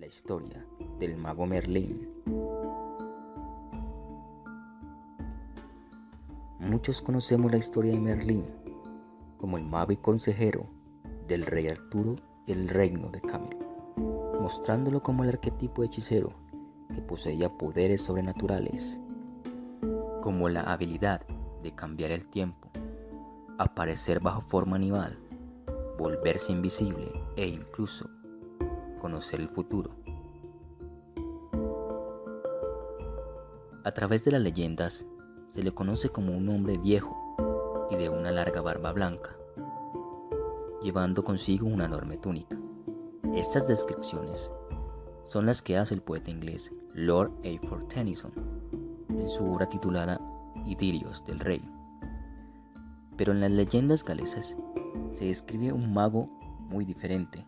la historia del mago Merlín. Muchos conocemos la historia de Merlín como el mago y consejero del rey Arturo y el reino de Camelot, mostrándolo como el arquetipo de hechicero que poseía poderes sobrenaturales, como la habilidad de cambiar el tiempo, aparecer bajo forma animal, volverse invisible e incluso conocer el futuro. A través de las leyendas se le conoce como un hombre viejo y de una larga barba blanca, llevando consigo una enorme túnica. Estas descripciones son las que hace el poeta inglés Lord A. Tennyson en su obra titulada Idilios del Rey. Pero en las leyendas galesas se describe un mago muy diferente.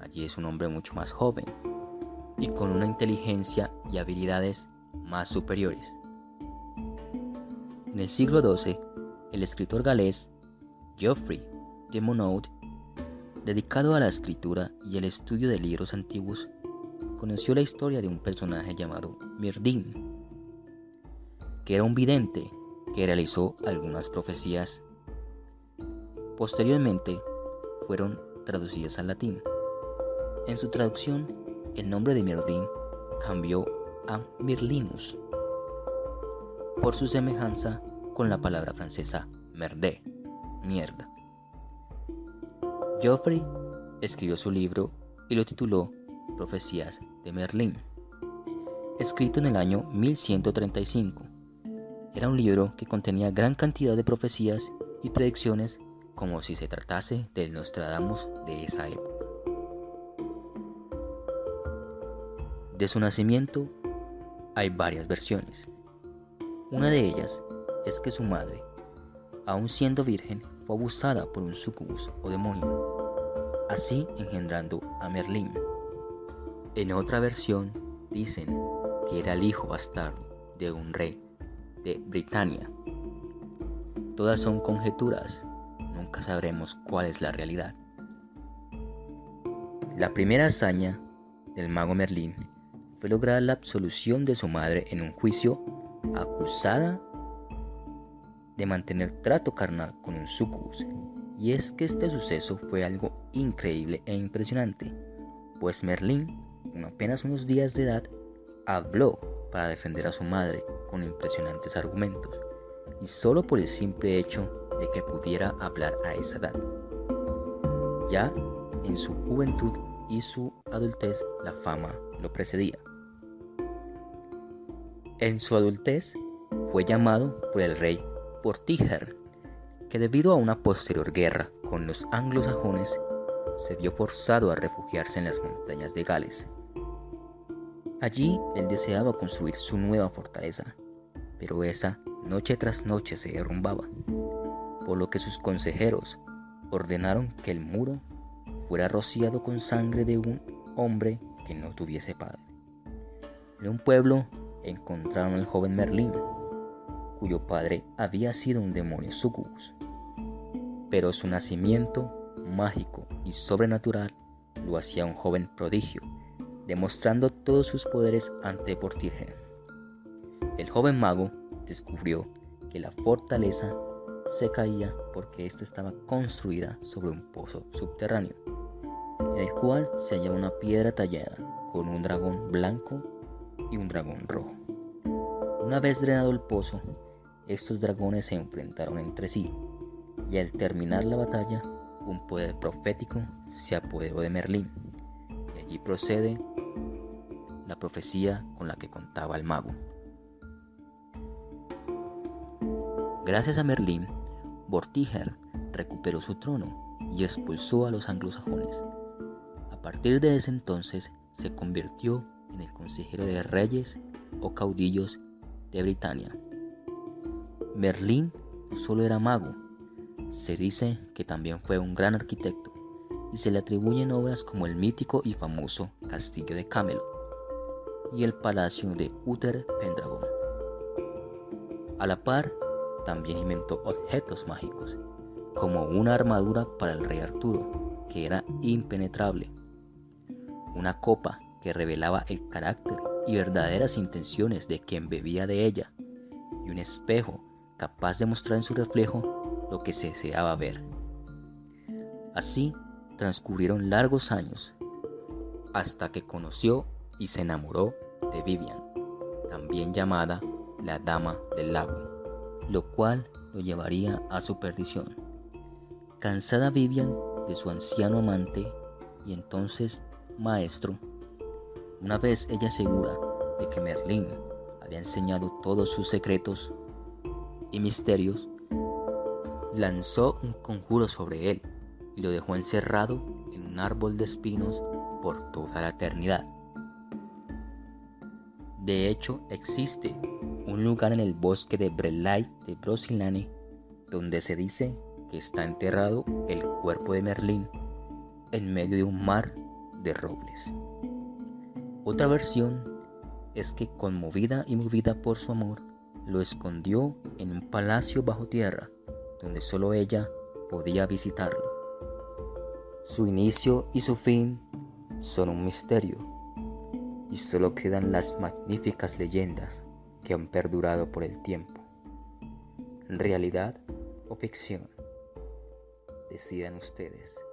Allí es un hombre mucho más joven y con una inteligencia y habilidades más superiores. En el siglo XII, el escritor galés Geoffrey de Monod, dedicado a la escritura y el estudio de libros antiguos, conoció la historia de un personaje llamado Mirdin, que era un vidente que realizó algunas profecías. Posteriormente fueron traducidas al latín. En su traducción, el nombre de Mirdin cambió a Mirlinus por su semejanza con la palabra francesa merde, mierda. Geoffrey escribió su libro y lo tituló Profecías de Merlín, escrito en el año 1135. Era un libro que contenía gran cantidad de profecías y predicciones como si se tratase del Nostradamus de esa época. De su nacimiento hay varias versiones. Una de ellas es que su madre, aun siendo virgen, fue abusada por un sucubus o demonio, así engendrando a Merlín. En otra versión dicen que era el hijo bastardo de un rey de Britania. Todas son conjeturas, nunca sabremos cuál es la realidad. La primera hazaña del mago Merlín fue lograr la absolución de su madre en un juicio acusada de mantener trato carnal con un sucubus. Y es que este suceso fue algo increíble e impresionante, pues Merlín, con apenas unos días de edad, habló para defender a su madre con impresionantes argumentos, y solo por el simple hecho de que pudiera hablar a esa edad. Ya en su juventud y su adultez la fama lo precedía. En su adultez fue llamado por el rey Portíger, que debido a una posterior guerra con los anglosajones se vio forzado a refugiarse en las montañas de Gales. Allí él deseaba construir su nueva fortaleza, pero esa noche tras noche se derrumbaba, por lo que sus consejeros ordenaron que el muro fuera rociado con sangre de un hombre que no tuviese padre. En un pueblo encontraron al joven Merlín, cuyo padre había sido un demonio sucubus. Pero su nacimiento mágico y sobrenatural lo hacía un joven prodigio, demostrando todos sus poderes ante Portirgen. El joven mago descubrió que la fortaleza se caía porque ésta estaba construida sobre un pozo subterráneo, en el cual se hallaba una piedra tallada con un dragón blanco y un dragón rojo. Una vez drenado el pozo, estos dragones se enfrentaron entre sí, y al terminar la batalla, un poder profético se apoderó de Merlín, y allí procede la profecía con la que contaba el mago. Gracias a Merlín, Vortiger recuperó su trono y expulsó a los anglosajones. A partir de ese entonces se convirtió en el consejero de reyes o caudillos de Britania. Merlín no solo era mago, se dice que también fue un gran arquitecto y se le atribuyen obras como el mítico y famoso Castillo de Camelot y el Palacio de Uther Pendragon. A la par, también inventó objetos mágicos, como una armadura para el rey Arturo, que era impenetrable, una copa que revelaba el carácter y verdaderas intenciones de quien bebía de ella, y un espejo capaz de mostrar en su reflejo lo que se deseaba ver. Así transcurrieron largos años, hasta que conoció y se enamoró de Vivian, también llamada la Dama del Lago, lo cual lo llevaría a su perdición. Cansada Vivian de su anciano amante y entonces maestro, una vez ella segura de que Merlín había enseñado todos sus secretos y misterios, lanzó un conjuro sobre él y lo dejó encerrado en un árbol de espinos por toda la eternidad. De hecho, existe un lugar en el bosque de Brelay de Brosilane donde se dice que está enterrado el cuerpo de Merlín en medio de un mar de robles. Otra versión es que conmovida y movida por su amor, lo escondió en un palacio bajo tierra donde solo ella podía visitarlo. Su inicio y su fin son un misterio y solo quedan las magníficas leyendas que han perdurado por el tiempo. ¿Realidad o ficción? Decidan ustedes.